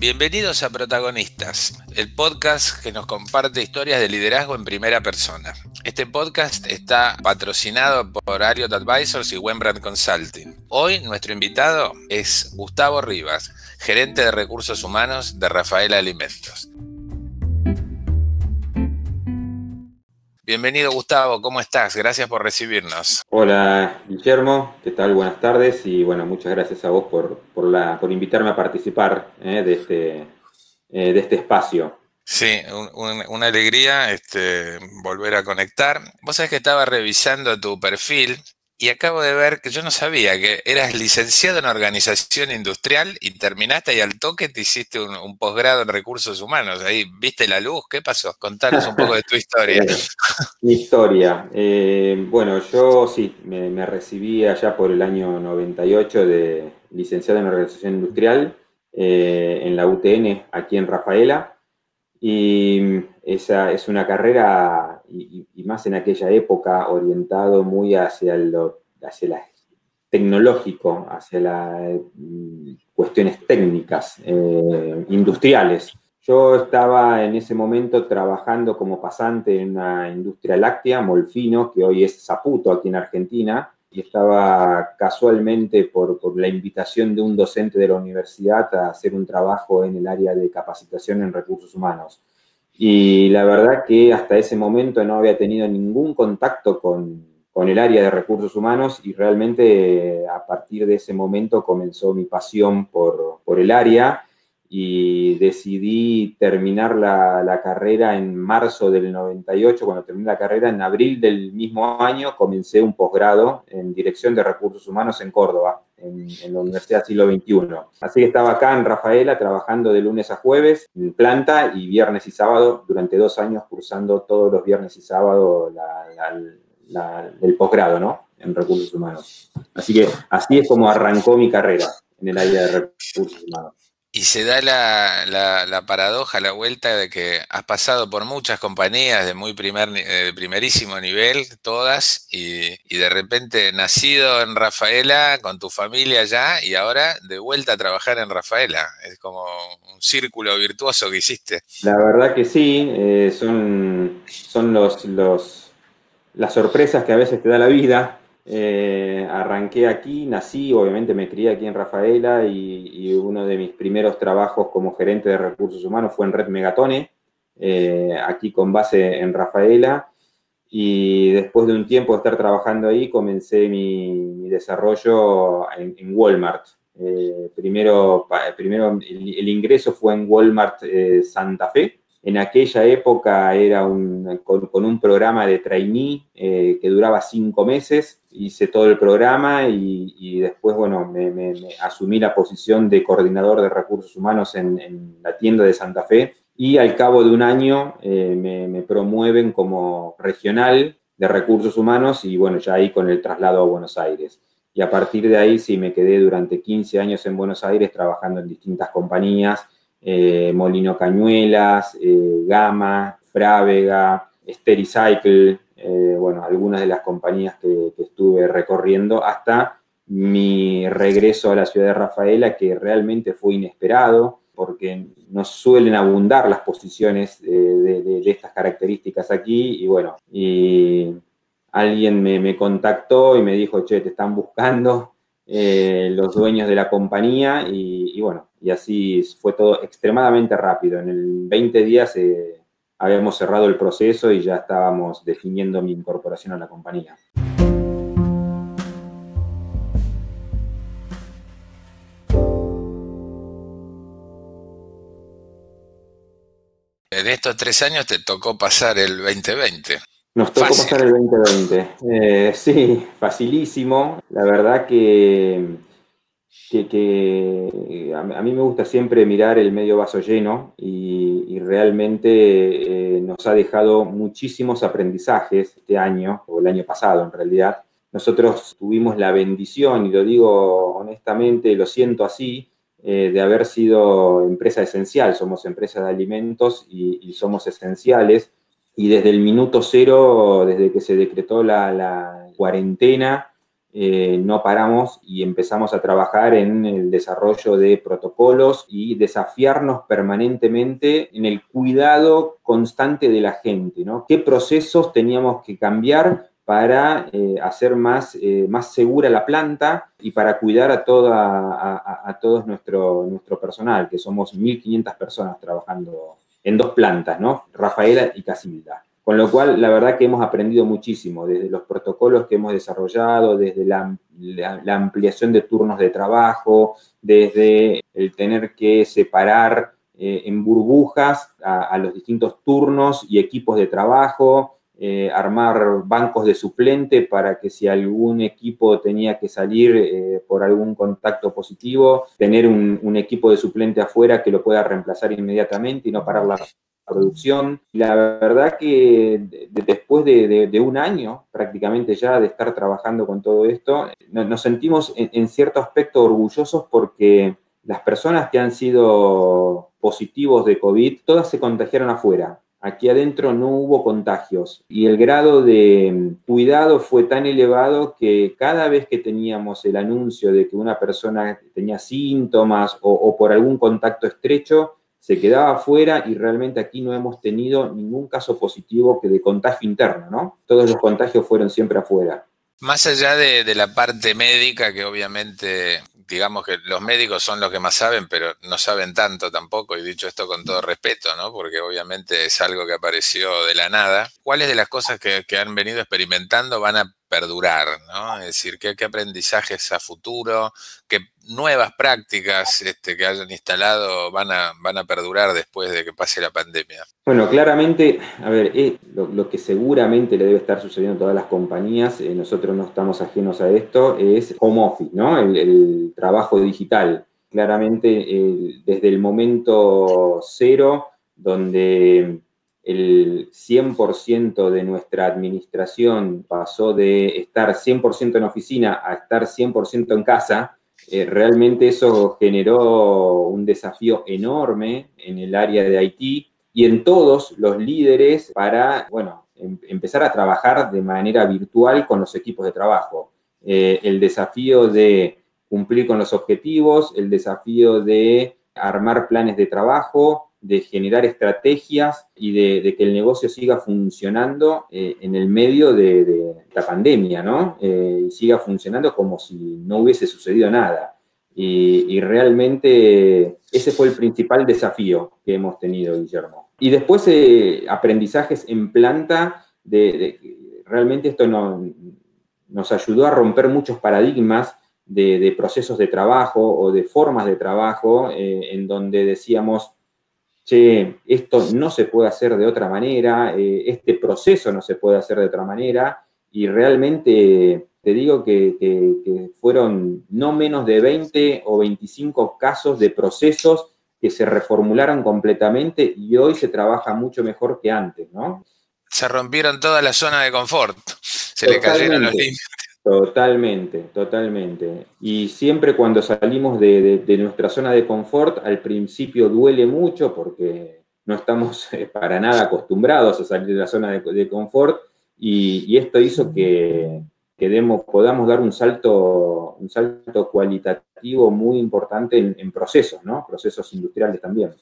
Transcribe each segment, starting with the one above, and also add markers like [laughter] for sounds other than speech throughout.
Bienvenidos a Protagonistas, el podcast que nos comparte historias de liderazgo en primera persona. Este podcast está patrocinado por Ariot Advisors y Wembrandt Consulting. Hoy nuestro invitado es Gustavo Rivas, gerente de recursos humanos de Rafael Alimentos. Bienvenido Gustavo, ¿cómo estás? Gracias por recibirnos. Hola Guillermo, ¿qué tal? Buenas tardes y bueno, muchas gracias a vos por, por, invitarme a participar eh, de, este, eh, de este espacio. Sí, una alegría este, volver a conectar. Vos sabés que estaba revisando tu perfil y acabo de ver que yo no sabía que eras licenciado en organización industrial y terminaste y al toque te hiciste un, posgrado en recursos humanos. Ahí viste la luz, ¿qué pasó? Contanos un poco de tu historia. Mi [laughs] historia. Eh, bueno, yo sí, me, recibí allá por el año 98 de licenciado en organización industrial eh, en la UTN, aquí en Rafaela. Y esa es una carrera, y, más en aquella época, orientado muy hacia lo hacia tecnológico, hacia las mm, cuestiones técnicas, eh, industriales. Yo estaba en ese momento trabajando como pasante en una industria láctea, Molfino, que hoy es Zaputo aquí en Argentina, y estaba casualmente por, por, la invitación de un docente de la universidad a hacer un trabajo en el área de capacitación en recursos humanos. Y la verdad que hasta ese momento no había tenido ningún contacto con, con el área de recursos humanos y realmente a partir de ese momento comenzó mi pasión por, por el área y decidí terminar la, carrera en marzo del 98. Cuando terminé la carrera, en abril del mismo año, comencé un posgrado en Dirección de Recursos Humanos en Córdoba, en, la Universidad Siglo XXI. Así que estaba acá en Rafaela trabajando de lunes a jueves en planta y viernes y sábado, durante dos años cursando todos los viernes y sábado el posgrado, ¿no? En recursos humanos. Así que así es como arrancó mi carrera en el área de recursos humanos. Y se da la, paradoja, la vuelta de que has pasado por muchas compañías de muy primer, de primerísimo nivel, todas, y, de repente nacido en Rafaela, con tu familia ya, y ahora de vuelta a trabajar en Rafaela. Es como un círculo virtuoso que hiciste. La verdad que sí, eh, son, son los, los, las sorpresas que a veces te da la vida eh, arranqué aquí, nací, obviamente me crié aquí en Rafaela y, uno de mis primeros trabajos como gerente de recursos humanos fue en Red Megatone, eh, aquí con base en Rafaela. Y después de un tiempo de estar trabajando ahí, comencé mi, desarrollo en, Walmart. Eh, primero, primero el, ingreso fue en Walmart Santa Fe, en aquella época era con, un programa de trainee eh, que duraba cinco meses. Hice todo el programa y, después, bueno, me, asumí la posición de coordinador de recursos humanos en, la tienda de Santa Fe. Y al cabo de un año eh, me, promueven como regional de recursos humanos y bueno, ya ahí con el traslado a Buenos Aires. Y a partir de ahí sí me quedé durante 15 años en Buenos Aires trabajando en distintas compañías eh, Molino Cañuelas, eh, Gama, Frávega, Stericycle, eh, bueno, algunas de las compañías que, estuve recorriendo hasta mi regreso a la ciudad de Rafaela, que realmente fue inesperado, porque no suelen abundar las posiciones de, estas características aquí, y bueno, alguien me, contactó y me dijo, che, te están buscando, eh, los dueños de la compañía y, bueno, y así fue todo extremadamente rápido. En el 20 días eh, habíamos cerrado el proceso y ya estábamos definiendo mi incorporación a la compañía. En estos tres años te tocó pasar el 2020. Nos tocó pasar el 2020. Eh, sí, facilísimo. La verdad que, que, a, mí me gusta siempre mirar el medio vaso lleno y, realmente eh, nos ha dejado muchísimos aprendizajes este año, o el año pasado en realidad. Nosotros tuvimos la bendición, y lo digo honestamente, lo siento así, eh, de haber sido empresa esencial. Somos empresa de alimentos y somos esenciales y desde el minuto cero, desde que se decretó la, cuarentena, eh, no paramos y empezamos a trabajar en el desarrollo de protocolos y desafiarnos permanentemente en el cuidado constante de la gente, ¿no? ¿Qué procesos teníamos que cambiar para eh, hacer más, eh, más segura la planta y para cuidar a, toda, nuestro, nuestro personal, que somos 1.500 personas trabajando en dos plantas, ¿no? Rafaela y Casilda. Con lo cual, la verdad que hemos aprendido muchísimo, desde los protocolos que hemos desarrollado, desde la, ampliación de turnos de trabajo, desde el tener que separar eh, en burbujas a, los distintos turnos y equipos de trabajo, eh, armar bancos de suplente para que si algún equipo tenía que salir eh, por algún contacto positivo, tener un, equipo de suplente afuera que lo pueda reemplazar inmediatamente y no parar la producción. La verdad que después de, un año prácticamente ya de estar trabajando con todo esto, nos, sentimos en cierto aspecto orgullosos porque las personas que han sido positivos de COVID, todas se contagiaron afuera. Aquí adentro no hubo contagios y el grado de cuidado fue tan elevado que cada vez que teníamos el anuncio de que una persona tenía síntomas o, por algún contacto estrecho, se quedaba afuera y realmente aquí no hemos tenido ningún caso positivo que de contagio interno, ¿no? Todos los contagios fueron siempre afuera. Más allá de, de, la parte médica, que obviamente digamos que los médicos son los que más saben, pero no saben tanto tampoco, y dicho esto con todo respeto, ¿no? Porque obviamente es algo que apareció de la nada. ¿Cuáles de las cosas que, que han venido experimentando van a perdurar, ¿no? Es decir, ¿qué, aprendizajes a futuro, qué nuevas prácticas este, que hayan instalado van a, van a perdurar después de que pase la pandemia? Bueno, claramente, a ver, eh, lo, que seguramente le debe estar sucediendo a todas las compañías, eh, nosotros no estamos ajenos a esto, es home office, ¿no? El, trabajo digital. Claramente, desde el momento cero, donde el 100% de nuestra administración pasó de estar 100% en oficina a estar 100% en casa, eh, realmente eso generó un desafío enorme en el área de Haití y en todos los líderes para, bueno, em, empezar a trabajar de manera virtual con los equipos de trabajo. Eh, el desafío de cumplir con los objetivos, el desafío de armar planes de trabajo, de generar estrategias y de, que el negocio siga funcionando eh, en el medio de, la pandemia, ¿no? Eh, y siga funcionando como si no hubiese sucedido nada. Y, realmente ese fue el principal desafío que hemos tenido, Guillermo. Y después eh, aprendizajes en planta, de, realmente esto nos ayudó a romper muchos paradigmas de, procesos de trabajo o de formas de trabajo en donde decíamos, esto no se puede hacer de otra manera, eh, este proceso no se puede hacer de otra manera, y realmente te digo que, fueron no menos de 20 o 25 casos de procesos que se reformularon completamente y hoy se trabaja mucho mejor que antes, ¿no? Se rompieron toda la zona de confort, se le cayeron los límites. Totalmente, totalmente. Y siempre cuando salimos de, nuestra zona de confort, al principio duele mucho porque no estamos [laughs] eh, para nada acostumbrados a salir de la zona de, confort y, esto hizo que, podamos dar un salto, un salto cualitativo muy importante en, en procesos, ¿no? Procesos industriales también.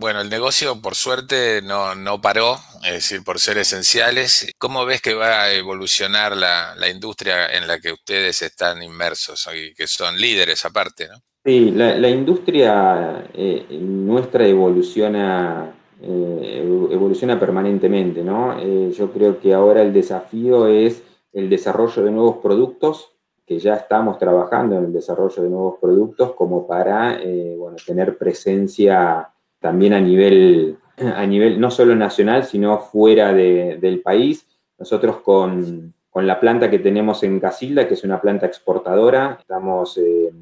Bueno, el negocio por suerte no, paró, es decir, por ser esenciales. ¿Cómo ves que va a evolucionar la, industria en la que ustedes están inmersos y que son líderes aparte? ¿no? Sí, la, industria eh, nuestra evoluciona, eh, evoluciona permanentemente, ¿no? Eh, yo creo que ahora el desafío es el desarrollo de nuevos productos, que ya estamos trabajando en el desarrollo de nuevos productos como para bueno, tener presencia también a nivel, [clears throat] a nivel no solo nacional, sino fuera del país. Nosotros con, la planta que tenemos en Casilda, que es una planta exportadora, estamos eh,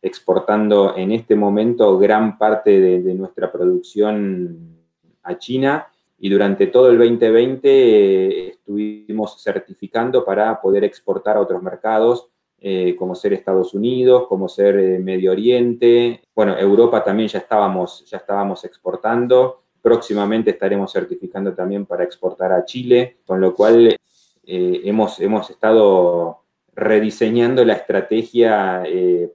exportando en este momento gran parte de, nuestra producción a China y durante todo el 2020 eh, estuvimos certificando para poder exportar a otros mercados eh, como ser Estados Unidos, como ser eh, Medio Oriente. Bueno, Europa también ya estábamos, ya estábamos exportando. próximamente estaremos certificando también para exportar a Chile, con lo cual eh, hemos, hemos estado rediseñando la estrategia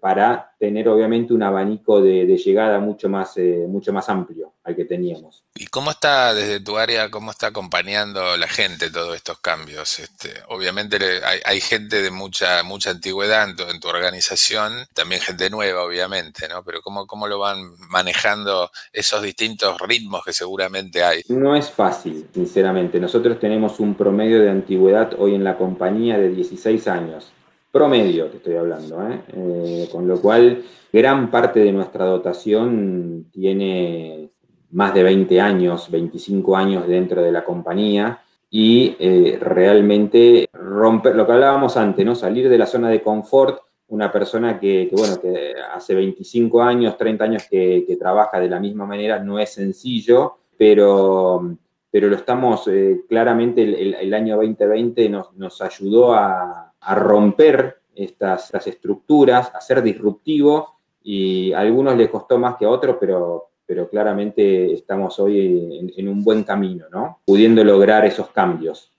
para tener obviamente un abanico de, llegada mucho más, eh, mucho más amplio al que teníamos. ¿Y cómo está desde tu área, cómo está acompañando la gente todos estos cambios? Este, obviamente hay, gente de mucha, mucha antigüedad en tu, organización, también gente nueva, obviamente, ¿no? Pero ¿cómo, ¿cómo lo van manejando esos distintos ritmos que seguramente hay? No es fácil, sinceramente. Nosotros tenemos un promedio de antigüedad hoy en la compañía de 16 años promedio te estoy hablando, ¿eh? Eh, con lo cual gran parte de nuestra dotación tiene más de 20 años, 25 años dentro de la compañía y eh, realmente romper, lo que hablábamos antes, ¿no? salir de la zona de confort, una persona que, bueno, que hace 25 años, 30 años que, trabaja de la misma manera no es sencillo, pero, pero lo estamos, claramente el, año 2020 nos, nos ayudó a, a romper estas, estructuras, a ser disruptivo y a algunos les costó más que a otros, pero, pero claramente estamos hoy en, en un buen camino, ¿no? Pudiendo lograr esos cambios.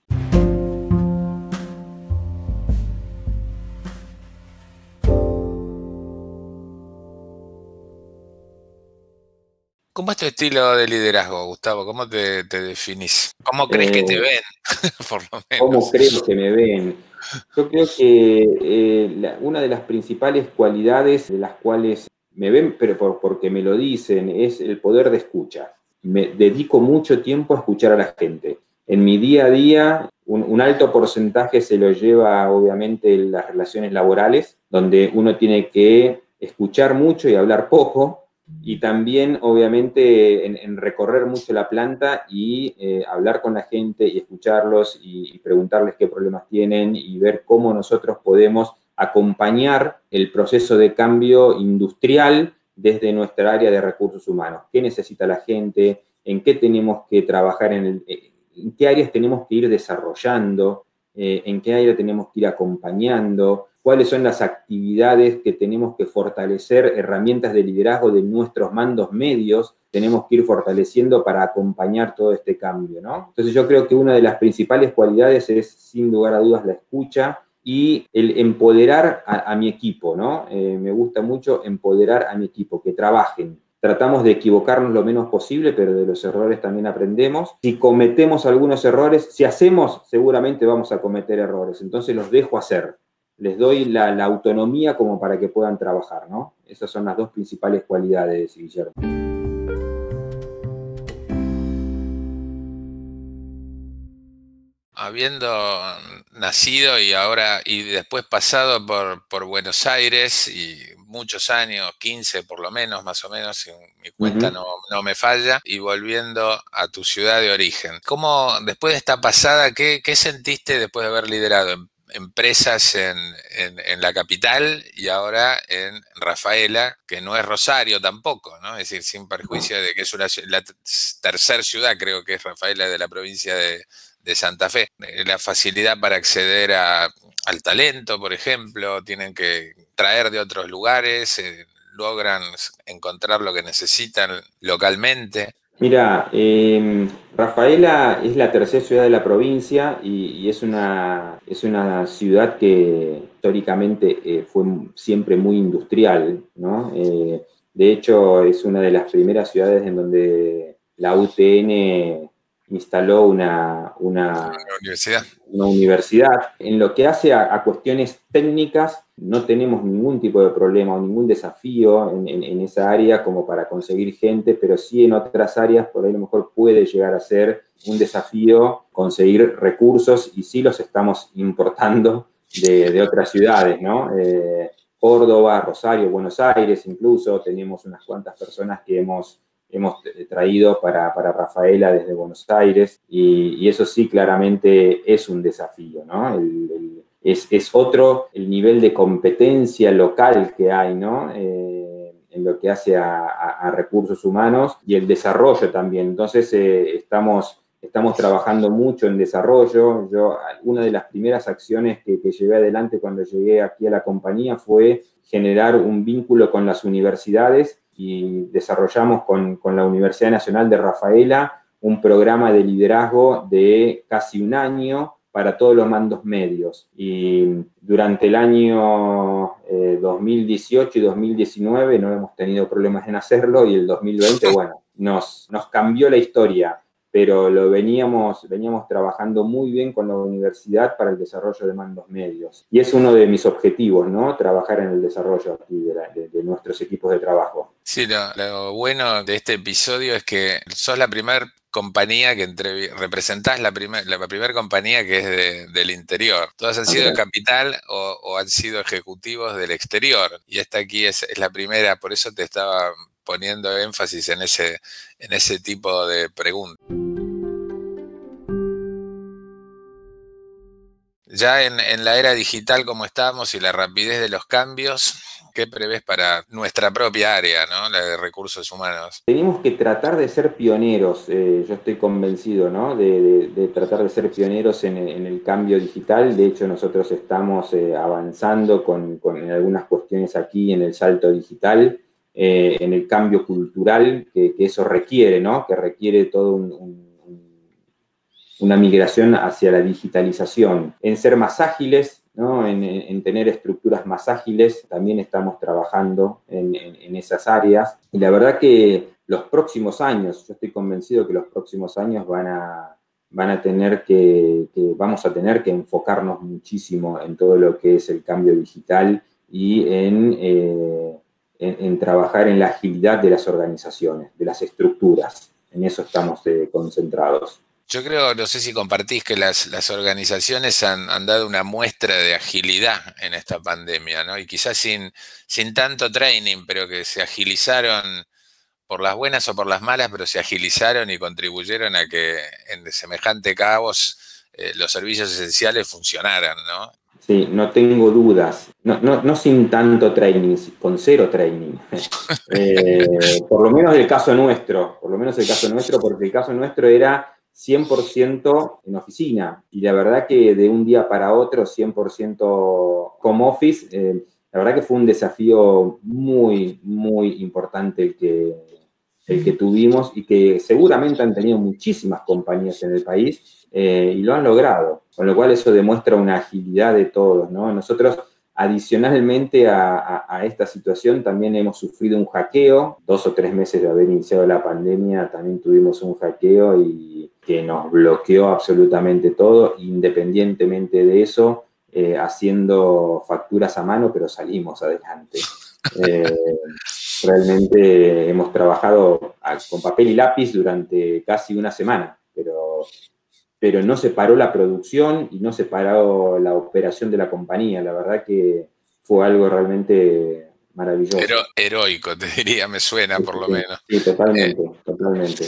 ¿Cómo es tu estilo de liderazgo, Gustavo? ¿Cómo te, definís? ¿Cómo crees que te eh, ven? [laughs] Por lo menos. ¿Cómo creo que me ven? Yo creo que eh, una de las principales cualidades de las cuales me ven, pero porque me lo dicen, es el poder de escucha. Me dedico mucho tiempo a escuchar a la gente. En mi día a día, un alto porcentaje se lo lleva, obviamente, las relaciones laborales, donde uno tiene que escuchar mucho y hablar poco, y también, obviamente, en, recorrer mucho la planta y eh, hablar con la gente y escucharlos y, preguntarles qué problemas tienen y ver cómo nosotros podemos acompañar el proceso de cambio industrial desde nuestra área de recursos humanos. ¿Qué necesita la gente? ¿En qué tenemos que trabajar? En, eh, en qué áreas tenemos que ir desarrollando? Eh, ¿En qué área tenemos que ir acompañando? Cuáles son las actividades que tenemos que fortalecer, herramientas de liderazgo de nuestros mandos medios, tenemos que ir fortaleciendo para acompañar todo este cambio, ¿no? Entonces yo creo que una de las principales cualidades es, sin lugar a dudas, la escucha y el empoderar a, mi equipo, ¿no? Eh, me gusta mucho empoderar a mi equipo, que trabajen, tratamos de equivocarnos lo menos posible, pero de los errores también aprendemos. Si cometemos algunos errores, si hacemos, seguramente vamos a cometer errores. Entonces los dejo hacer les doy la, autonomía como para que puedan trabajar, ¿no? Esas son las dos principales cualidades, Guillermo. Habiendo nacido y ahora y después pasado por, Buenos Aires y muchos años, 15 por lo menos, más o menos, si mi cuenta no, me falla, y volviendo a tu ciudad de origen. ¿Cómo, después de esta pasada, qué, qué sentiste después de haber liderado empresas en, en, la capital y ahora en Rafaela, que no es Rosario tampoco, ¿no? Es decir, sin perjuicio de que es una, la tercera ciudad, creo que es Rafaela de la provincia de, de Santa Fe. Eh, la facilidad para acceder al talento, por ejemplo, tienen que traer de otros lugares, eh, logran encontrar lo que necesitan localmente. Mira, em, Rafaela es la tercera ciudad de la provincia y, es, una, es una ciudad que históricamente eh, fue siempre muy industrial, ¿no? Eh, de hecho, es una de las primeras ciudades en donde la UTN instaló una, una, universidad. una universidad. En lo que hace a, cuestiones técnicas, no tenemos ningún tipo de problema o ningún desafío en, esa área como para conseguir gente, pero sí en otras áreas por ahí a lo mejor puede llegar a ser un desafío conseguir recursos y sí los estamos importando de, otras ciudades, ¿no? Eh, Córdoba, Rosario, Buenos Aires, incluso tenemos unas cuantas personas que hemos hemos traído para, Rafaela desde Buenos Aires y, eso sí claramente es un desafío, ¿no? Es, otro el nivel de competencia local que hay, ¿no? Eh, en lo que hace a, recursos humanos y el desarrollo también. Entonces eh, estamos, estamos trabajando mucho en desarrollo. Yo, una de las primeras acciones que, que llevé adelante cuando llegué aquí a la compañía fue generar un vínculo con las universidades y desarrollamos con, con la Universidad Nacional de Rafaela un programa de liderazgo de casi un año para todos los mandos medios. Y durante el año 2018 eh, y 2019 no hemos tenido problemas en hacerlo y el 2020, [laughs] bueno, nos, nos cambió la historia, pero lo veníamos, veníamos trabajando muy bien con la universidad para el desarrollo de mandos medios. Y es uno de mis objetivos, ¿no? Trabajar en el desarrollo aquí de, de, nuestros equipos de trabajo. Sí, lo, lo, bueno de este episodio es que sos la primera compañía que entre, representás la primera la primer compañía que es del interior. Todas han sido de capital o, han sido ejecutivos del exterior. Y esta aquí es, la primera, por eso te estaba poniendo énfasis en ese, en ese tipo de preguntas. Ya en, en la era digital como estamos y la rapidez de los cambios, ¿Qué prevés para nuestra propia área, ¿no? la de recursos humanos? Tenemos que tratar de ser pioneros, eh, yo estoy convencido ¿no? de, tratar de ser pioneros en, el cambio digital. De hecho, nosotros estamos eh, avanzando con, algunas cuestiones aquí en el salto digital, eh, en el cambio cultural que, eso requiere, ¿no? que requiere todo un, una migración hacia la digitalización, en ser más ágiles, en, tener estructuras más ágiles, también estamos trabajando en, esas áreas. Y la verdad que los próximos años, yo estoy convencido que los próximos años van a, van a tener que, vamos a tener que enfocarnos muchísimo en todo lo que es el cambio digital y en, eh, en, trabajar en la agilidad de las organizaciones, de las estructuras. En eso estamos eh, concentrados. Yo creo, no sé si compartís que las, organizaciones han, dado una muestra de agilidad en esta pandemia, ¿no? Y quizás sin, tanto training, pero que se agilizaron por las buenas o por las malas, pero se agilizaron y contribuyeron a que en semejante caos eh, los servicios esenciales funcionaran, ¿no? Sí, no tengo dudas. No sin tanto training, con cero training. [laughs] eh, por lo menos el caso nuestro, por lo menos el caso nuestro, porque el caso nuestro era 100% en oficina. Y la verdad que de un día para otro, 100% home office, eh, la verdad que fue un desafío muy, muy importante el que, el que tuvimos y que seguramente han tenido muchísimas compañías en el país eh, y lo han logrado. Con lo cual eso demuestra una agilidad de todos, ¿no? Nosotros Adicionalmente a, esta situación también hemos sufrido un hackeo. Dos o tres meses de haber iniciado la pandemia también tuvimos un hackeo y que nos bloqueó absolutamente todo. Independientemente de eso, eh, haciendo facturas a mano, pero salimos adelante. [laughs] Eh, realmente hemos trabajado con papel y lápiz durante casi una semana, pero pero no se paró la producción y no se paró la operación de la compañía. La verdad que fue algo realmente maravilloso. Pero heroico, te diría, me suena por lo menos. Sí, totalmente, eh, totalmente.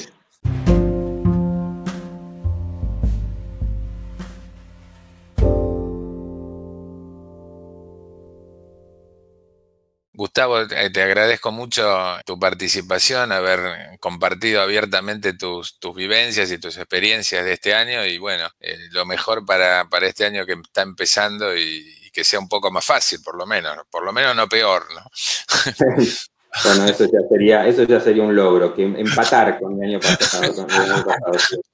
Gustavo, eh, te agradezco mucho tu participación, haber compartido abiertamente tus, vivencias y tus experiencias de este año y bueno, eh, lo mejor para, este año que está empezando y, que sea un poco más fácil, por lo menos, por lo menos no peor, ¿no? [laughs] bueno, eso ya sería, eso ya sería un logro, que empatar con el año pasado.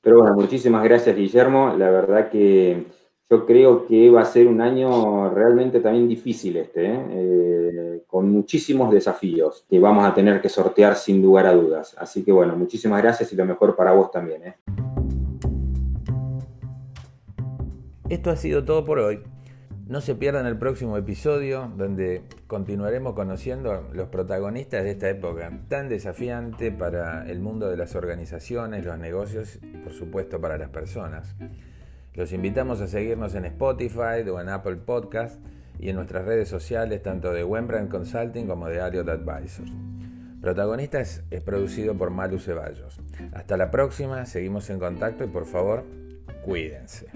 Pero bueno, muchísimas gracias, Guillermo. La verdad que yo creo que va a ser un año realmente también difícil este, ¿eh? Eh, con muchísimos desafíos que vamos a tener que sortear sin lugar a dudas. Así que bueno, muchísimas gracias y lo mejor para vos también. ¿eh? Esto ha sido todo por hoy. No se pierdan el próximo episodio donde continuaremos conociendo los protagonistas de esta época tan desafiante para el mundo de las organizaciones, los negocios y por supuesto para las personas. Los invitamos a seguirnos en Spotify o en Apple Podcast y en nuestras redes sociales tanto de Wembrandt Consulting como de Ariot Advisors. Protagonistas es producido por Malu Ceballos. Hasta la próxima, seguimos en contacto y por favor, cuídense.